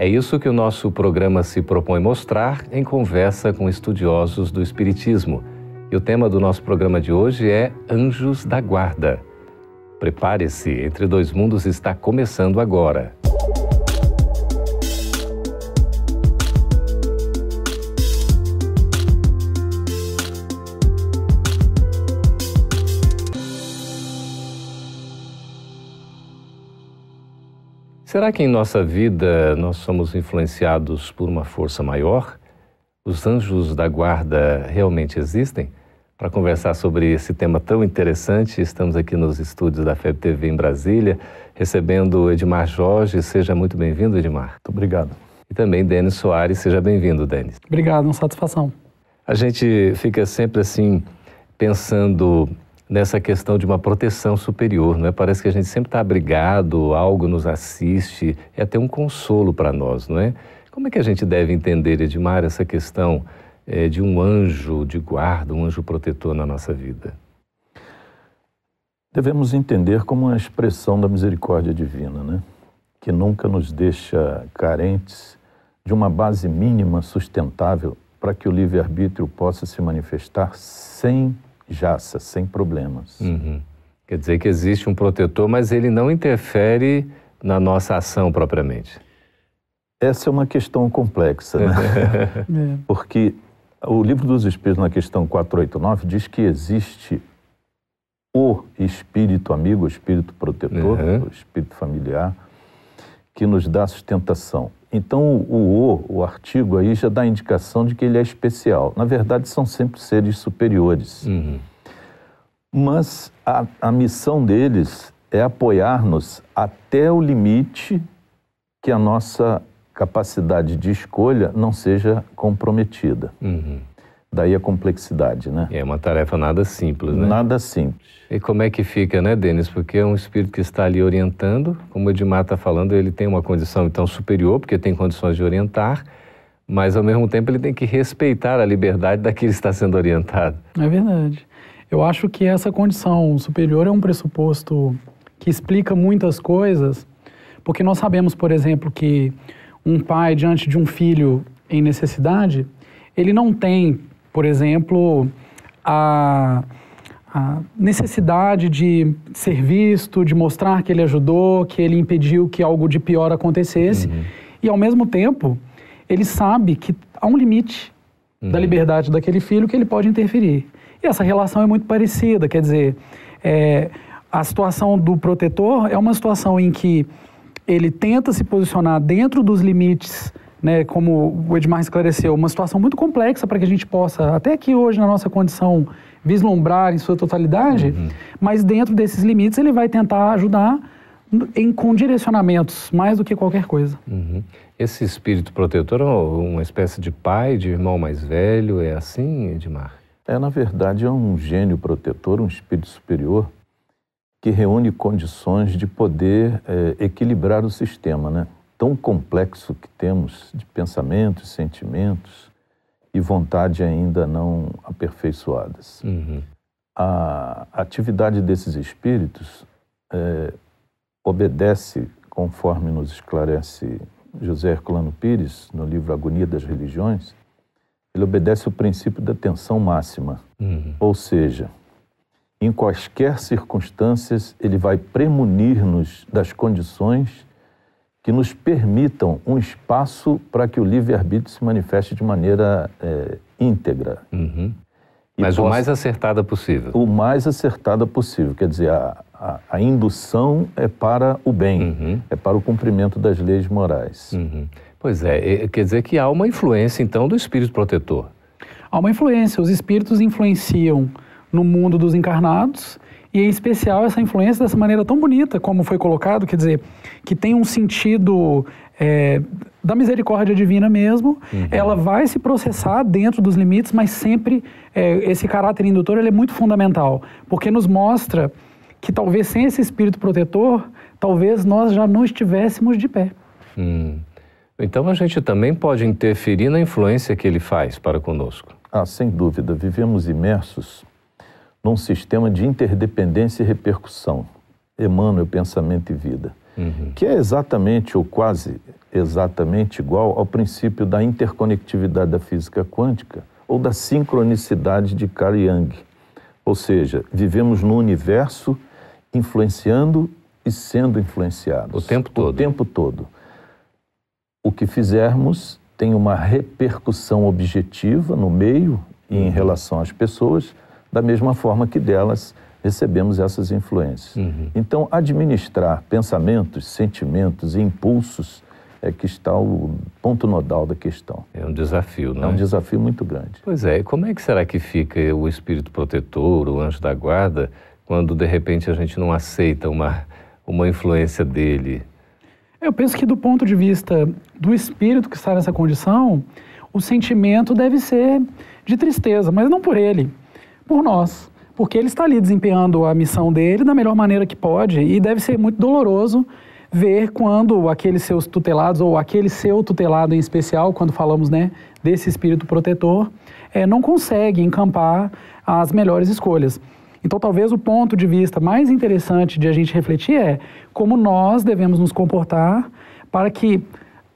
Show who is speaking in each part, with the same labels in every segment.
Speaker 1: É isso que o nosso programa se propõe mostrar em conversa com estudiosos do Espiritismo. E o tema do nosso programa de hoje é Anjos da Guarda. Prepare-se, Entre Dois Mundos está começando agora. Será que em nossa vida nós somos influenciados por uma força maior? Os anjos da guarda realmente existem? Para conversar sobre esse tema tão interessante, estamos aqui nos estúdios da FEB TV em Brasília, recebendo Edmar Jorge. Seja muito bem-vindo, Edmar.
Speaker 2: Muito obrigado.
Speaker 1: E também Denis Soares. Seja bem-vindo, Denis.
Speaker 3: Obrigado, uma satisfação.
Speaker 1: A gente fica sempre assim, pensando nessa questão de uma proteção superior, não é? Parece que a gente sempre está abrigado, algo nos assiste, é até um consolo para nós, não é? Como é que a gente deve entender, Edmar, essa questão é, de um anjo de guarda, um anjo protetor na nossa vida?
Speaker 2: Devemos entender como uma expressão da misericórdia divina, né? Que nunca nos deixa carentes de uma base mínima sustentável para que o livre-arbítrio possa se manifestar sem jaça, sem problemas.
Speaker 1: Uhum. Quer dizer que existe um protetor, mas ele não interfere na nossa ação propriamente.
Speaker 2: Essa é uma questão complexa, né? É. Porque o livro dos Espíritos, na questão 489, diz que existe o espírito amigo, o espírito protetor, uhum. o espírito familiar, que nos dá sustentação. Então, o o, o artigo aí já dá a indicação de que ele é especial. Na verdade, são sempre seres superiores. Uhum. Mas a, a missão deles é apoiar-nos até o limite que a nossa capacidade de escolha não seja comprometida. Uhum. Daí a complexidade, né?
Speaker 1: É uma tarefa nada simples, né?
Speaker 2: Nada simples.
Speaker 1: E como é que fica, né, Denis? Porque é um espírito que está ali orientando, como o Edmar está falando, ele tem uma condição então superior, porque tem condições de orientar, mas ao mesmo tempo ele tem que respeitar a liberdade daquele que está sendo orientado.
Speaker 3: É verdade. Eu acho que essa condição superior é um pressuposto que explica muitas coisas, porque nós sabemos, por exemplo, que um pai diante de um filho em necessidade, ele não tem por exemplo, a, a, necessidade de ser visto, de mostrar que ele ajudou, que ele impediu que algo de pior acontecesse. Uhum. E, ao mesmo tempo, ele sabe que há um limite uhum. da liberdade daquele filho que ele pode interferir. E essa relação é muito parecida, quer dizer, é, a situação do protetor é uma situação em que ele tenta se posicionar dentro dos limites né, como o Edmar esclareceu, uma situação muito complexa para que a gente possa, até aqui hoje na nossa condição, vislumbrar em sua totalidade, uhum. mas dentro desses limites ele vai tentar ajudar em, com direcionamentos, mais do que qualquer coisa.
Speaker 1: Uhum. Esse espírito protetor é uma espécie de pai, de irmão mais velho, é assim, Edmar?
Speaker 2: É, na verdade, é um gênio protetor, um espírito superior, que reúne condições de poder é, equilibrar o sistema, né? Tão complexo que temos de pensamentos, sentimentos e vontade ainda não aperfeiçoadas. Uhum. A atividade desses espíritos é, obedece, conforme nos esclarece José Herculano Pires, no livro Agonia das Religiões, ele obedece o princípio da tensão máxima. Uhum. Ou seja, em quaisquer circunstâncias, ele vai premunir-nos das condições que nos permitam um espaço para que o livre-arbítrio se manifeste de maneira é, íntegra.
Speaker 1: Uhum. Mas possa, o mais acertada possível.
Speaker 2: O mais acertada possível. Quer dizer, a, a, a indução é para o bem, uhum. é para o cumprimento das leis morais.
Speaker 1: Uhum. Pois é, quer dizer que há uma influência, então, do espírito protetor.
Speaker 3: Há uma influência. Os espíritos influenciam no mundo dos encarnados e em especial essa influência dessa maneira tão bonita como foi colocado, quer dizer, que tem um sentido é, da misericórdia divina mesmo, uhum. ela vai se processar dentro dos limites, mas sempre é, esse caráter indutor ele é muito fundamental, porque nos mostra que talvez sem esse espírito protetor, talvez nós já não estivéssemos de pé.
Speaker 1: Hum. Então a gente também pode interferir na influência que ele faz para conosco.
Speaker 2: Ah, sem dúvida. Vivemos imersos num sistema de interdependência e repercussão. Emmanuel, pensamento e vida. Uhum. Que é exatamente ou quase exatamente igual ao princípio da interconectividade da física quântica ou da sincronicidade de Carl Jung. Ou seja, vivemos num universo influenciando e sendo influenciados.
Speaker 1: O tempo todo.
Speaker 2: O tempo todo. O que fizermos tem uma repercussão objetiva no meio e em relação às pessoas, da mesma forma que delas recebemos essas influências. Uhum. Então, administrar pensamentos, sentimentos e impulsos é que está o ponto nodal da questão.
Speaker 1: É um desafio, não
Speaker 2: é? É um desafio muito grande.
Speaker 1: Pois é, e como é que será que fica o espírito protetor, o anjo da guarda, quando de repente a gente não aceita uma, uma influência dele?
Speaker 3: Eu penso que do ponto de vista do espírito que está nessa condição, o sentimento deve ser de tristeza, mas não por ele, por nós. Porque ele está ali desempenhando a missão dele da melhor maneira que pode e deve ser muito doloroso ver quando aqueles seus tutelados, ou aquele seu tutelado em especial, quando falamos né, desse espírito protetor, é, não consegue encampar as melhores escolhas. Então, talvez o ponto de vista mais interessante de a gente refletir é como nós devemos nos comportar para que,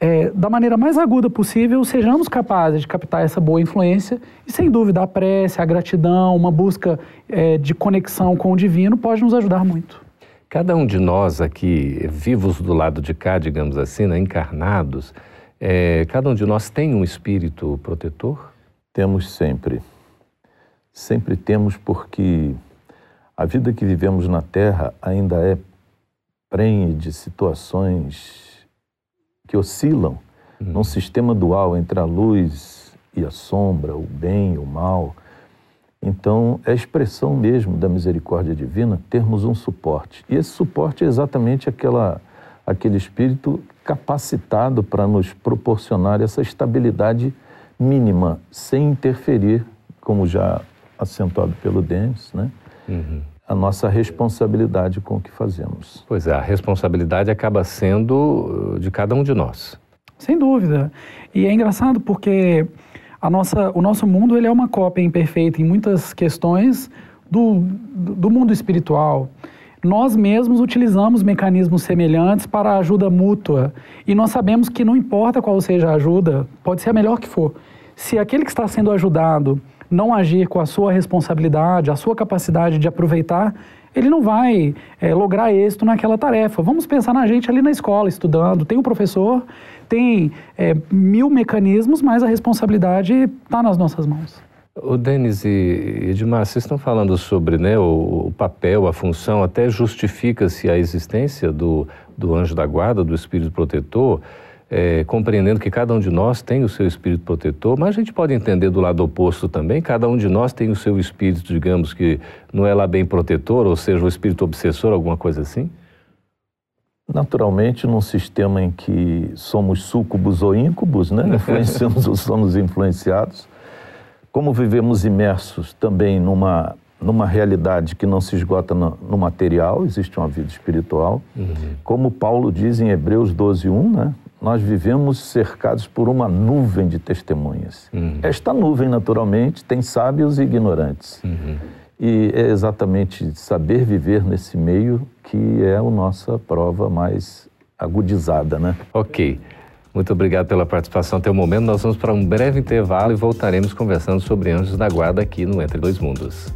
Speaker 3: é, da maneira mais aguda possível, sejamos capazes de captar essa boa influência e, sem dúvida, a prece, a gratidão, uma busca é, de conexão com o divino pode nos ajudar muito.
Speaker 1: Cada um de nós aqui, vivos do lado de cá, digamos assim, né, encarnados, é, cada um de nós tem um espírito protetor?
Speaker 2: Temos sempre. Sempre temos porque a vida que vivemos na Terra ainda é prenhe de situações que oscilam uhum. num sistema dual entre a luz e a sombra, o bem e o mal então, é expressão mesmo da misericórdia divina termos um suporte. E esse suporte é exatamente aquela, aquele espírito capacitado para nos proporcionar essa estabilidade mínima, sem interferir, como já acentuado pelo Denis, né? Uhum. A nossa responsabilidade com o que fazemos.
Speaker 1: Pois é, a responsabilidade acaba sendo uh, de cada um de nós.
Speaker 3: Sem dúvida. E é engraçado porque a nossa, o nosso mundo ele é uma cópia imperfeita em muitas questões do, do mundo espiritual. Nós mesmos utilizamos mecanismos semelhantes para a ajuda mútua e nós sabemos que não importa qual seja a ajuda, pode ser a melhor que for. Se aquele que está sendo ajudado não agir com a sua responsabilidade, a sua capacidade de aproveitar, ele não vai é, lograr êxito naquela tarefa. Vamos pensar na gente ali na escola, estudando. Tem o um professor tem é, mil mecanismos, mas a responsabilidade está nas nossas mãos.
Speaker 1: O Denis e Edmar, vocês estão falando sobre né, o, o papel, a função, até justifica-se a existência do, do anjo da guarda, do espírito protetor, é, compreendendo que cada um de nós tem o seu espírito protetor, mas a gente pode entender do lado oposto também, cada um de nós tem o seu espírito, digamos que não é lá bem protetor, ou seja, o espírito obsessor, alguma coisa assim?
Speaker 2: Naturalmente, num sistema em que somos súcubos ou íncubos, né? influenciamos ou somos influenciados, como vivemos imersos também numa, numa realidade que não se esgota no, no material, existe uma vida espiritual, uhum. como Paulo diz em Hebreus 12, 1, né? Nós vivemos cercados por uma nuvem de testemunhas. Uhum. Esta nuvem, naturalmente, tem sábios e ignorantes. Uhum. E é exatamente saber viver nesse meio que é a nossa prova mais agudizada, né?
Speaker 1: Ok. Muito obrigado pela participação até o momento. Nós vamos para um breve intervalo e voltaremos conversando sobre Anjos da Guarda aqui no Entre Dois Mundos.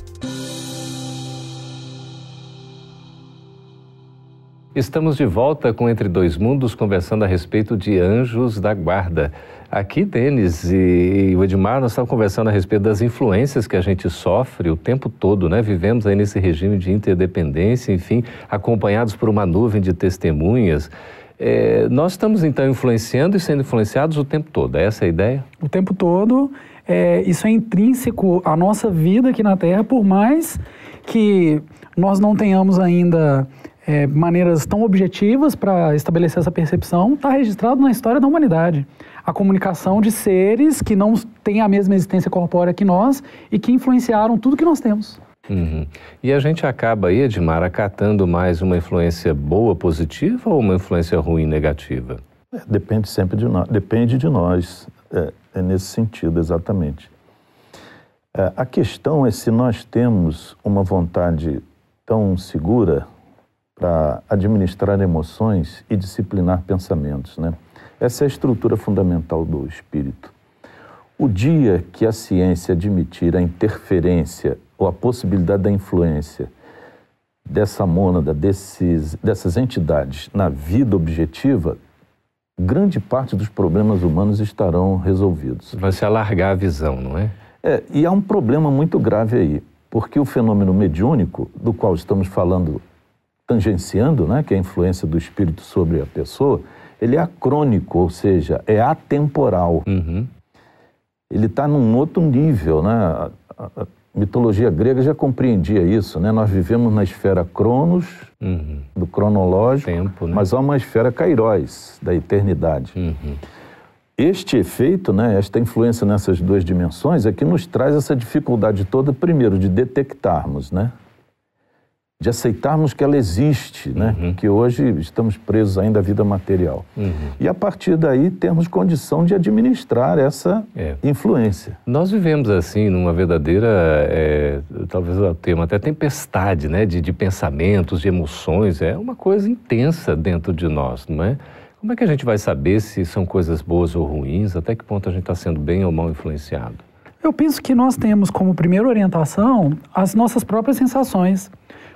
Speaker 1: Estamos de volta com Entre Dois Mundos, conversando a respeito de Anjos da Guarda. Aqui, Denis e, o Edmar, nós estávamos conversando a respeito das influências que a gente sofre o tempo todo, né? Vivemos aí nesse regime de interdependência, enfim, acompanhados por uma nuvem de testemunhas. É, nós estamos, então, influenciando e sendo influenciados o tempo todo, é essa a ideia?
Speaker 3: O tempo todo. É, isso é intrínseco à nossa vida aqui na Terra, por mais que nós não tenhamos ainda é, maneiras tão objetivas para estabelecer essa percepção, está registrado na história da humanidade. A comunicação de seres que não têm a mesma existência corpórea que nós e que influenciaram tudo que nós temos.
Speaker 1: Uhum. E a gente acaba aí, Edmar, acatando mais uma influência boa, positiva ou uma influência ruim, negativa?
Speaker 2: É, depende sempre de nós. Depende de nós. É, é nesse sentido, exatamente. É, a questão é se nós temos uma vontade tão segura para administrar emoções e disciplinar pensamentos, né? Essa é a estrutura fundamental do espírito. O dia que a ciência admitir a interferência ou a possibilidade da influência dessa mônada, desses, dessas entidades na vida objetiva, grande parte dos problemas humanos estarão resolvidos.
Speaker 1: Vai se alargar a visão, não é?
Speaker 2: É, e há um problema muito grave aí, porque o fenômeno mediúnico, do qual estamos falando, tangenciando, né, que é a influência do espírito sobre a pessoa, ele é acrônico, ou seja, é atemporal. Uhum. Ele está num outro nível, né? A, a, mitologia grega já compreendia isso, né? Nós vivemos na esfera Cronos, uhum. do cronológico, Tempo, né? mas há uma esfera Kairos, da eternidade. Uhum. Este efeito, né, esta influência nessas duas dimensões é que nos traz essa dificuldade toda, primeiro, de detectarmos, né? De aceitarmos que ela existe, né? Uhum. que hoje estamos presos ainda à vida material. Uhum. E a partir daí termos condição de administrar essa é. influência.
Speaker 1: Nós vivemos assim numa verdadeira, é, talvez o termo até tempestade, né? De, de pensamentos, de emoções, é uma coisa intensa dentro de nós, não é? Como é que a gente vai saber se são coisas boas ou ruins? Até que ponto a gente está sendo bem ou mal influenciado?
Speaker 3: Eu penso que nós temos como primeira orientação as nossas próprias sensações.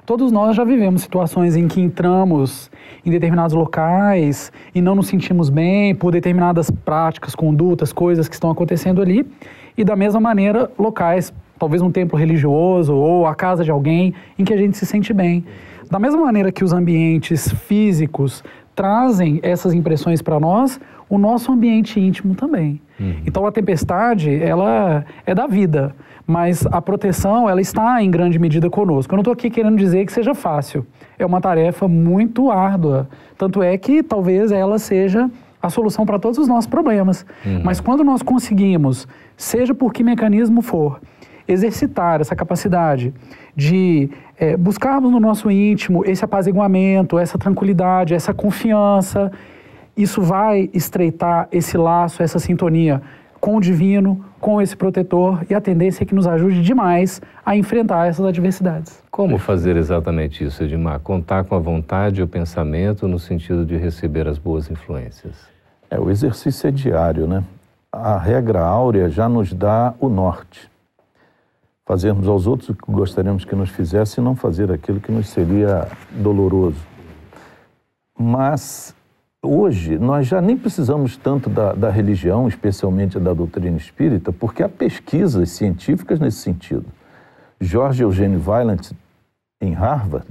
Speaker 3: Todos nós já vivemos situações em que entramos em determinados locais e não nos sentimos bem por determinadas práticas, condutas, coisas que estão acontecendo ali, e da mesma maneira, locais, talvez um templo religioso ou a casa de alguém, em que a gente se sente bem. Da mesma maneira que os ambientes físicos trazem essas impressões para nós, o nosso ambiente íntimo também. Uhum. Então a tempestade, ela é da vida mas a proteção ela está em grande medida conosco. Eu não estou aqui querendo dizer que seja fácil. É uma tarefa muito árdua. Tanto é que talvez ela seja a solução para todos os nossos problemas. Uhum. Mas quando nós conseguimos, seja por que mecanismo for, exercitar essa capacidade de é, buscarmos no nosso íntimo esse apaziguamento, essa tranquilidade, essa confiança, isso vai estreitar esse laço, essa sintonia com o divino, com esse protetor e a tendência é que nos ajude demais a enfrentar essas adversidades.
Speaker 1: Como fazer exatamente isso, Edmar? Contar com a vontade e o pensamento no sentido de receber as boas influências.
Speaker 2: É, o exercício é diário, né? A regra áurea já nos dá o norte. Fazermos aos outros o que gostaríamos que nos fizesse e não fazer aquilo que nos seria doloroso. Mas Hoje, nós já nem precisamos tanto da, da, religião, especialmente da doutrina espírita, porque há pesquisas científicas nesse sentido. George Eugene Weiland, em Harvard,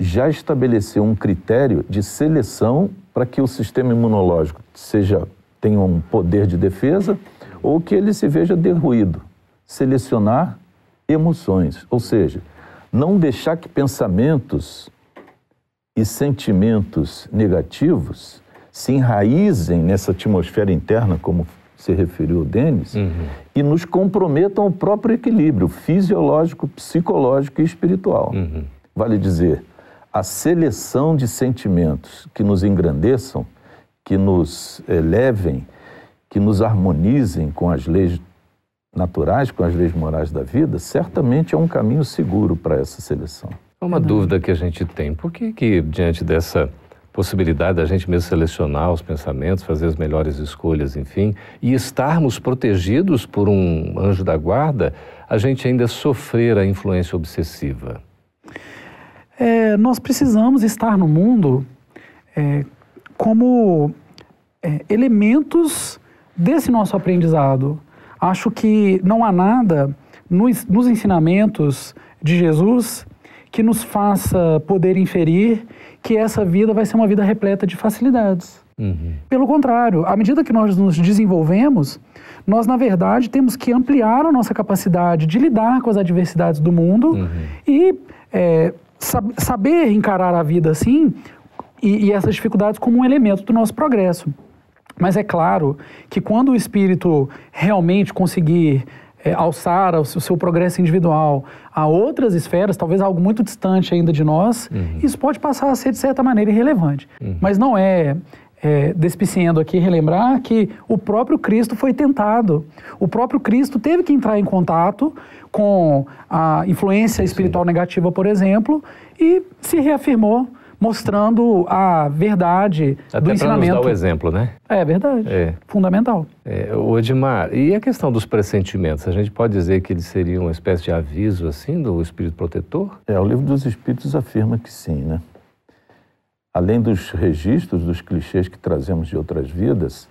Speaker 2: já estabeleceu um critério de seleção para que o sistema imunológico seja tenha um poder de defesa ou que ele se veja derruído. Selecionar emoções, ou seja, não deixar que pensamentos e sentimentos negativos se enraizem nessa atmosfera interna, como se referiu o Denis, uhum. e nos comprometam o próprio equilíbrio fisiológico, psicológico e espiritual. Uhum. Vale dizer, a seleção de sentimentos que nos engrandeçam, que nos elevem, que nos harmonizem com as leis naturais, com as leis morais da vida, certamente é um caminho seguro para essa seleção.
Speaker 1: Uma dúvida que a gente tem, por que, que diante dessa possibilidade da gente mesmo selecionar os pensamentos, fazer as melhores escolhas, enfim, e estarmos protegidos por um anjo da guarda, a gente ainda sofrer a influência obsessiva?
Speaker 3: É, nós precisamos estar no mundo é, como é, elementos desse nosso aprendizado. Acho que não há nada nos, nos ensinamentos de Jesus que nos faça poder inferir que essa vida vai ser uma vida repleta de facilidades. Uhum. Pelo contrário, à medida que nós nos desenvolvemos, nós, na verdade, temos que ampliar a nossa capacidade de lidar com as adversidades do mundo uhum. e é, sab saber encarar a vida assim e, e essas dificuldades como um elemento do nosso progresso. Mas é claro que quando o espírito realmente conseguir é, alçar o seu progresso individual a outras esferas, talvez algo muito distante ainda de nós, uhum. isso pode passar a ser, de certa maneira, irrelevante. Uhum. Mas não é, é, despiciando aqui, relembrar que o próprio Cristo foi tentado. O próprio Cristo teve que entrar em contato com a influência espiritual negativa, por exemplo, e se reafirmou mostrando a verdade
Speaker 1: Até
Speaker 3: do ensinamento. Até
Speaker 1: nos dar o exemplo, né?
Speaker 3: É verdade. É. Fundamental.
Speaker 1: É, o Edmar, e a questão dos pressentimentos? A gente pode dizer que eles seriam uma espécie de aviso, assim, do espírito protetor?
Speaker 2: É, o livro dos espíritos afirma que sim, né? Além dos registros, dos clichês que trazemos de outras vidas,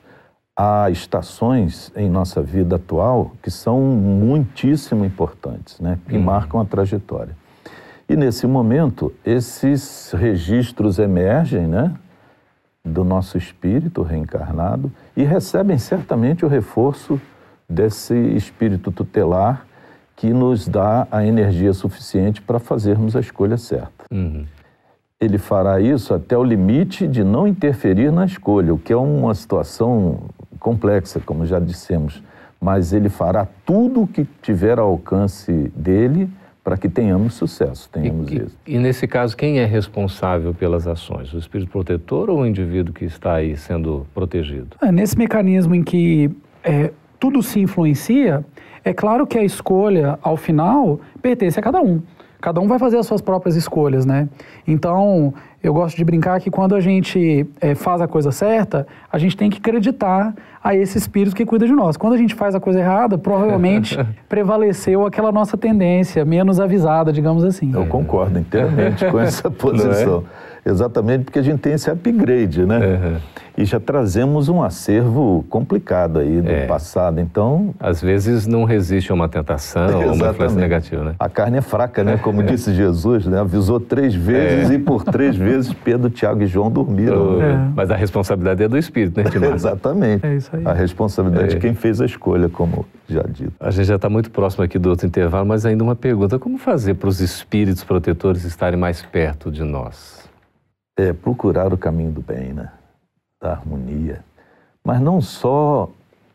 Speaker 2: há estações em nossa vida atual que são muitíssimo importantes, né? Que hum. marcam a trajetória. E nesse momento, esses registros emergem, né, do nosso espírito reencarnado e recebem certamente o reforço desse espírito tutelar que nos dá a energia suficiente para fazermos a escolha certa. Uhum. Ele fará isso até o limite de não interferir na escolha, o que é uma situação complexa, como já dissemos, mas ele fará tudo o que tiver ao alcance dele para que tenhamos sucesso, tenhamos
Speaker 1: e,
Speaker 2: êxito.
Speaker 1: E, e, nesse caso, quem é responsável pelas ações? O espírito protetor ou o indivíduo que está aí sendo protegido?
Speaker 3: É, nesse mecanismo em que é, tudo se influencia, é claro que a escolha, ao final, pertence a cada um. Cada um vai fazer as suas próprias escolhas, né? Então, eu gosto de brincar que quando a gente é, faz a coisa certa, a gente tem que acreditar a esse espírito que cuida de nós. Quando a gente faz a coisa errada, provavelmente prevaleceu aquela nossa tendência menos avisada, digamos assim.
Speaker 2: Eu concordo inteiramente com essa é? posição. Exatamente porque a gente tem esse upgrade, né? Uhum. E já trazemos um acervo complicado aí do é. passado, então...
Speaker 1: Às vezes não resiste a uma tentação ou uma influência negativa, né?
Speaker 2: A carne é fraca, né? Como disse Jesus, né? Avisou três vezes é. e por três vezes Pedro, Tiago e João dormiram.
Speaker 1: É. Mas a responsabilidade é do Espírito, né,
Speaker 2: Timar? Exatamente. É isso aí. A responsabilidade de é. quem fez a escolha, como já dito.
Speaker 1: A gente já está muito próximo aqui do outro intervalo, mas ainda uma pergunta. Como fazer para os espíritos protetores estarem mais perto de nós?
Speaker 2: é procurar o caminho do bem, né? da harmonia. Mas não só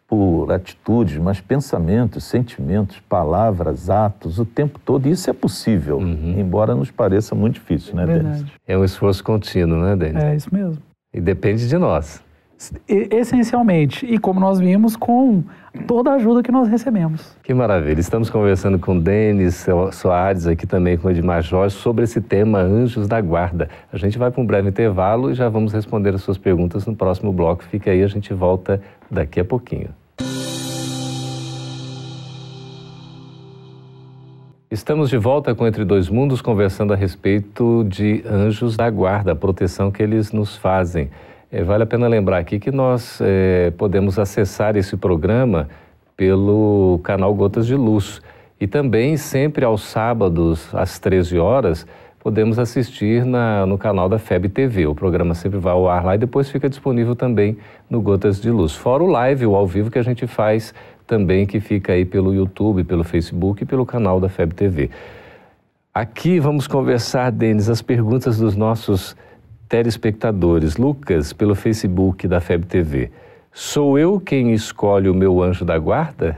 Speaker 2: por atitudes, mas pensamentos, sentimentos, palavras, atos, o tempo todo. Isso é possível, uhum. embora nos pareça muito difícil, né, Denis?
Speaker 1: É um esforço contínuo, né, Denis?
Speaker 3: É isso mesmo.
Speaker 1: E depende de nós.
Speaker 3: Essencialmente, e como nós vimos, com toda a ajuda que nós recebemos.
Speaker 1: Que maravilha. Estamos conversando com Denis Soares, aqui também com Edmar Jorge, sobre esse tema Anjos da Guarda. A gente vai para um breve intervalo e já vamos responder as suas perguntas no próximo bloco. Fica aí, a gente volta daqui a pouquinho. Estamos de volta com Entre Dois Mundos, conversando a respeito de anjos da guarda, a proteção que eles nos fazem. É, vale a pena lembrar aqui que nós é, podemos acessar esse programa pelo canal Gotas de Luz. E também, sempre aos sábados, às 13 horas, podemos assistir na, no canal da FEB TV. O programa sempre vai ao ar lá e depois fica disponível também no Gotas de Luz. Fora o live, o ao vivo que a gente faz também, que fica aí pelo YouTube, pelo Facebook e pelo canal da FEB TV. Aqui vamos conversar, Denis, as perguntas dos nossos telespectadores. Lucas, pelo Facebook da FEB TV. Sou eu quem escolhe o meu anjo da guarda?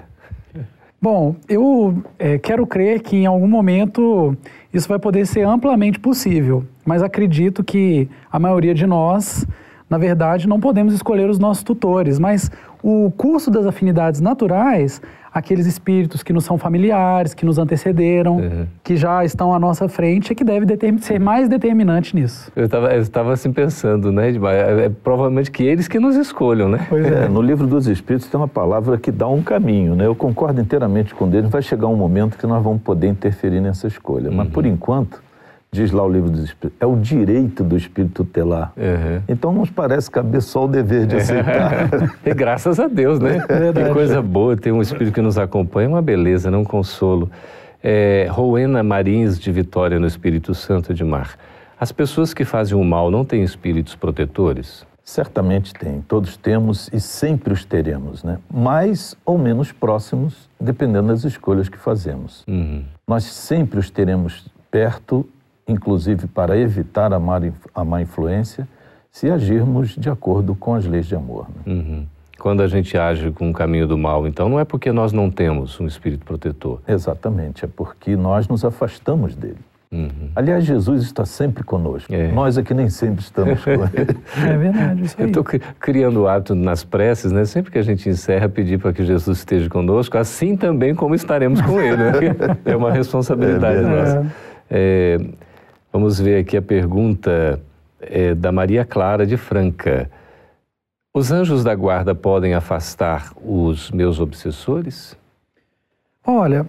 Speaker 3: Bom, eu é, quero crer que em algum momento isso vai poder ser amplamente possível, mas acredito que a maioria de nós, na verdade, não podemos escolher os nossos tutores, mas o curso das afinidades naturais aqueles espíritos que nos são familiares, que nos antecederam, uhum. que já estão à nossa frente, é que deve ser mais determinante nisso.
Speaker 1: Eu estava assim pensando, né, Edmar? É, é, provavelmente que eles que nos escolham, né?
Speaker 2: Pois é. é. No livro dos Espíritos tem uma palavra que dá um caminho, né? Eu concordo inteiramente com eles. Vai chegar um momento que nós vamos poder interferir nessa escolha, uhum. mas por enquanto diz lá o livro dos Espíritos, é o direito do Espírito tutelar. Uhum. Então nos parece caber só o dever de aceitar.
Speaker 1: e graças a Deus, né? É que coisa boa ter um Espírito que nos acompanha, uma beleza, não um consolo. É, Rowena Marins, de Vitória, no Espírito Santo de Mar. As pessoas que fazem o mal não têm espíritos protetores?
Speaker 2: Certamente tem, todos temos e sempre os teremos, né? Mais ou menos próximos, dependendo das escolhas que fazemos. Uhum. Nós sempre os teremos perto, inclusive para evitar a má, a má influência, se agirmos de acordo com as leis de amor. Né?
Speaker 1: Uhum. Quando a gente age com o caminho do mal, então não é porque nós não temos um espírito protetor.
Speaker 2: Exatamente, é porque nós nos afastamos dele. Uhum. Aliás, Jesus está sempre conosco. É. Nós aqui nem sempre estamos com ele.
Speaker 3: É verdade, isso aí.
Speaker 1: Eu estou criando o hábito nas preces, né? Sempre que a gente encerra, pedir para que Jesus esteja conosco, assim também como estaremos com ele. Né? É uma responsabilidade é nossa. É, vamos ver aqui a pergunta é, da Maria Clara de Franca. Os anjos da guarda podem afastar os meus obsessores?
Speaker 3: Olha,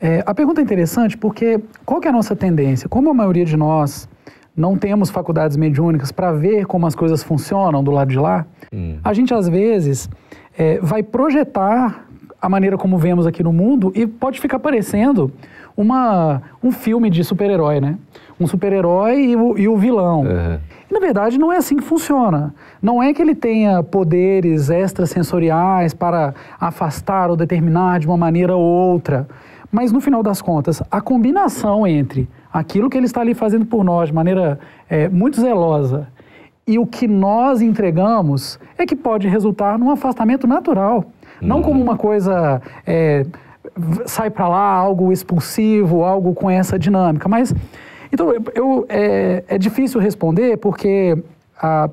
Speaker 3: é, a pergunta é interessante porque qual é a nossa tendência? Como a maioria de nós não temos faculdades mediúnicas para ver como as coisas funcionam do lado de lá, hum. a gente às vezes é, vai projetar a maneira como vemos aqui no mundo e pode ficar parecendo uma, um filme de super-herói, né? Um super-herói e, o, e o vilão. Uhum. E, na verdade, não é assim que funciona. Não é que ele tenha poderes extrasensoriais para afastar ou determinar de uma maneira ou outra. Mas no final das contas, a combinação entre aquilo que ele está ali fazendo por nós de maneira é, muito zelosa e o que nós entregamos é que pode resultar num afastamento natural. Não uhum. como uma coisa é, sai para lá, algo expulsivo, algo com essa dinâmica. Mas, então, eu, é, é difícil responder porque ah,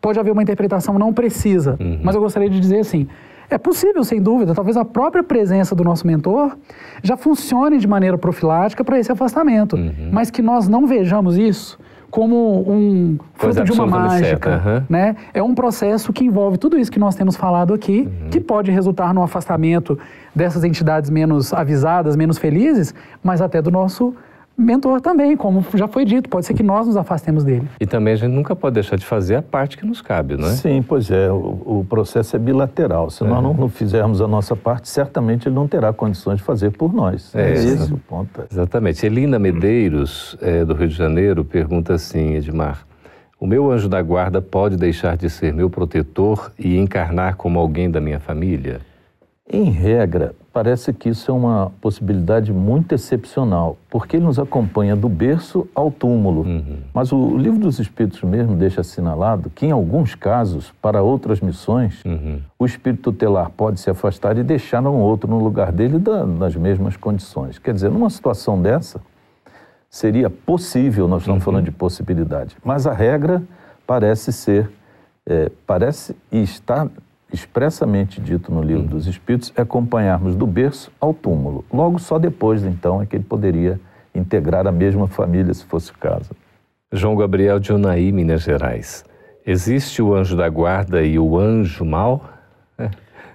Speaker 3: pode haver uma interpretação não precisa. Uhum. Mas eu gostaria de dizer assim, é possível, sem dúvida. Talvez a própria presença do nosso mentor já funcione de maneira profilática para esse afastamento. Uhum. Mas que nós não vejamos isso como um fruto de uma mágica, uhum. né? É um processo que envolve tudo isso que nós temos falado aqui, uhum. que pode resultar no afastamento dessas entidades menos avisadas, menos felizes, mas até do nosso mentor também, como já foi dito, pode ser que nós nos afastemos dele.
Speaker 1: E também a gente nunca pode deixar de fazer a parte que nos cabe, não é?
Speaker 2: Sim, pois é, o, o processo é bilateral. Se é. nós não, não, fizermos a nossa parte, certamente ele não terá condições de fazer por nós. É, é esse o ponto.
Speaker 1: Exatamente. Elina Medeiros, é, do Rio de Janeiro, pergunta assim, Edmar, o meu anjo da guarda pode deixar de ser meu protetor e encarnar como alguém da minha família?
Speaker 2: Em regra, parece que isso é uma possibilidade muito excepcional, porque ele nos acompanha do berço ao túmulo. Uhum. Mas o livro dos Espíritos mesmo deixa assinalado que, em alguns casos, para outras missões, uhum. o espírito tutelar pode se afastar e deixar um outro no lugar dele da, nas mesmas condições. Quer dizer, numa situação dessa, seria possível, nós estamos uhum. falando de possibilidade, mas a regra parece ser, é, parece e está expressamente dito no livro dos Espíritos, é acompanharmos do berço ao túmulo. Logo só depois, então, é que ele poderia integrar a mesma família, se fosse o caso.
Speaker 1: João Gabriel de Unaí, Minas Gerais. Existe o anjo da guarda e o anjo mau?
Speaker 3: É.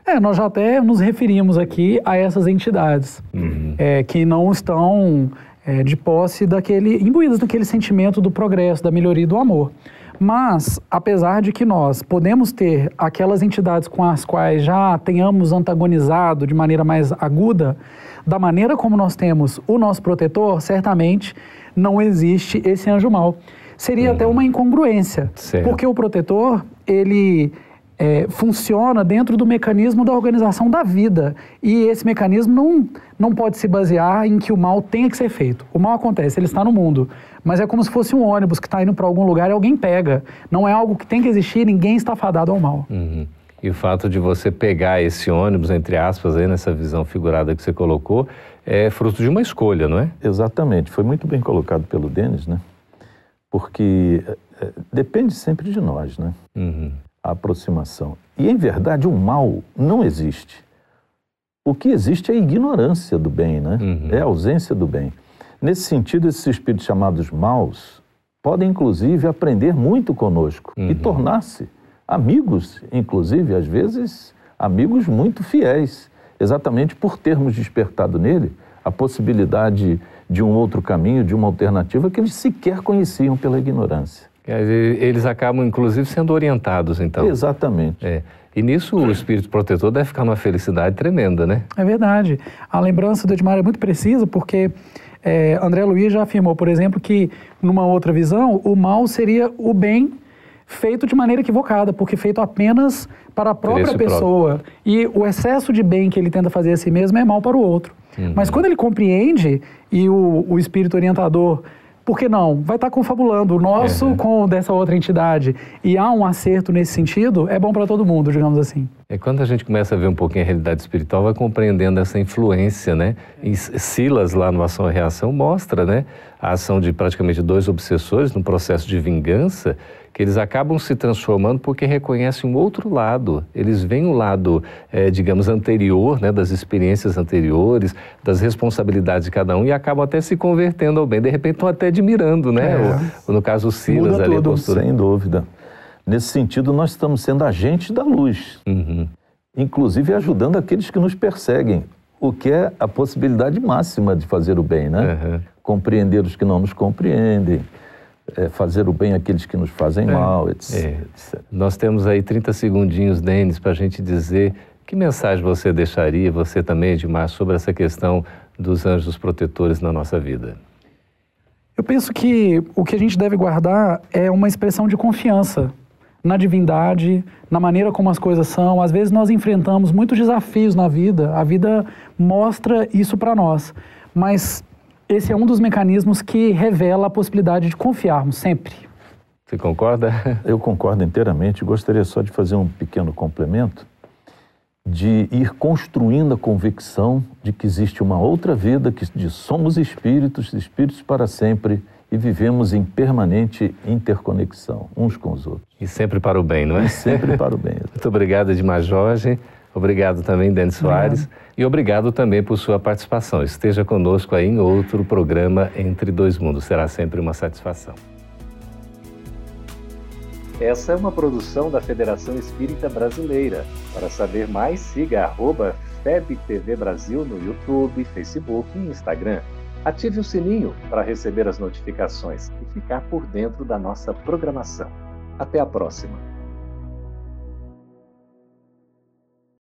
Speaker 3: É, nós já até nos referimos aqui a essas entidades uhum. é, que não estão é, de posse daquele, imbuídas daquele sentimento do progresso, da melhoria e do amor. Mas, apesar de que nós podemos ter aquelas entidades com as quais já tenhamos antagonizado de maneira mais aguda, da maneira como nós temos o nosso protetor, certamente não existe esse anjo mal. Seria uhum. até uma incongruência, certo. porque o protetor, ele é, funciona dentro do mecanismo da organização da vida. E esse mecanismo não, não pode se basear em que o mal tenha que ser feito. O mal acontece, ele está no mundo, mas é como se fosse um ônibus que está indo para algum lugar e alguém pega. Não é algo que tem que existir, ninguém está fadado ao mal.
Speaker 1: Uhum. E o fato de você pegar esse ônibus, entre aspas, aí nessa visão figurada que você colocou, é fruto de uma escolha, não é?
Speaker 2: Exatamente. Foi muito bem colocado pelo Denis, né? Porque é, depende sempre de nós, né? Uhum aproximação. E, em verdade, o mal não existe. O que existe é a ignorância do bem, né? Uhum. É a ausência do bem. Nesse sentido, esses espíritos chamados maus podem, inclusive, aprender muito conosco uhum. e tornar-se amigos, inclusive, às vezes, amigos muito fiéis, exatamente por termos despertado nele a possibilidade de um outro caminho, de uma alternativa que eles sequer conheciam pela ignorância.
Speaker 1: Eles acabam, inclusive, sendo orientados, então.
Speaker 2: Exatamente.
Speaker 1: É. E nisso o espírito protetor deve ficar numa felicidade tremenda, né?
Speaker 3: É verdade. A lembrança do Edmar é muito precisa, porque é, André Luiz já afirmou, por exemplo, que numa outra visão, o mal seria o bem feito de maneira equivocada, porque feito apenas para a própria
Speaker 1: Interesse
Speaker 3: pessoa. E o excesso de bem que ele tenta fazer a si mesmo é mal para o outro.
Speaker 1: Uhum.
Speaker 3: Mas quando ele compreende e o, o espírito orientador, por que não? Vai estar confabulando o nosso
Speaker 1: Uhum.
Speaker 3: com o dessa outra entidade e há um acerto nesse sentido, é bom para todo mundo, digamos assim.
Speaker 1: É quando a gente começa a ver um pouquinho a realidade espiritual, vai compreendendo essa influência, né? E Silas, lá no Ação e Reação, mostra, né? A ação de praticamente dois obsessores num processo de vingança, que eles acabam se transformando porque reconhecem um outro lado. Eles veem o lado, eh, digamos, anterior, né? Das experiências anteriores, das responsabilidades de cada um e acabam até se convertendo ao bem. De repente estão até admirando, né?
Speaker 3: É.
Speaker 1: No caso, o Silas
Speaker 3: Muda
Speaker 1: ali, a
Speaker 3: tudo.
Speaker 1: postura.
Speaker 2: Sem dúvida. Nesse sentido, nós estamos sendo agentes da luz,
Speaker 1: Uhum.
Speaker 2: inclusive ajudando aqueles que nos perseguem, o que é a possibilidade máxima de fazer o bem, né?
Speaker 1: Uhum.
Speaker 2: Compreender os que não nos compreendem, é, fazer o bem àqueles que nos fazem mal, etc.
Speaker 1: É.
Speaker 2: etc.
Speaker 1: Nós temos aí 30 segundinhos, Denis, para a gente dizer que mensagem você deixaria, você também, Edmar, sobre essa questão dos anjos protetores na nossa vida.
Speaker 3: Eu penso que o que a gente deve guardar é uma expressão de confiança na divindade, na maneira como as coisas são. Às vezes nós enfrentamos muitos desafios na vida, a vida mostra isso para nós, mas esse é um dos mecanismos que revela a possibilidade de confiarmos sempre.
Speaker 1: Você concorda?
Speaker 2: Eu concordo inteiramente. Gostaria só de fazer um pequeno complemento, de ir construindo a convicção de que existe uma outra vida, que de somos espíritos, espíritos para sempre e vivemos em permanente interconexão uns com os outros.
Speaker 1: E sempre para o bem, não é?
Speaker 2: E sempre para o bem.
Speaker 1: Muito obrigado, Edmar Jorge. Obrigado também, Denis Soares. E obrigado também por sua participação. Esteja conosco aí em outro programa Entre Dois Mundos. Será sempre uma satisfação.
Speaker 4: Essa é uma produção da Federação Espírita Brasileira. Para saber mais, siga arroba FebTV Brasil no YouTube, Facebook e Instagram. Ative o sininho para receber as notificações e ficar por dentro da nossa programação. Até a próxima!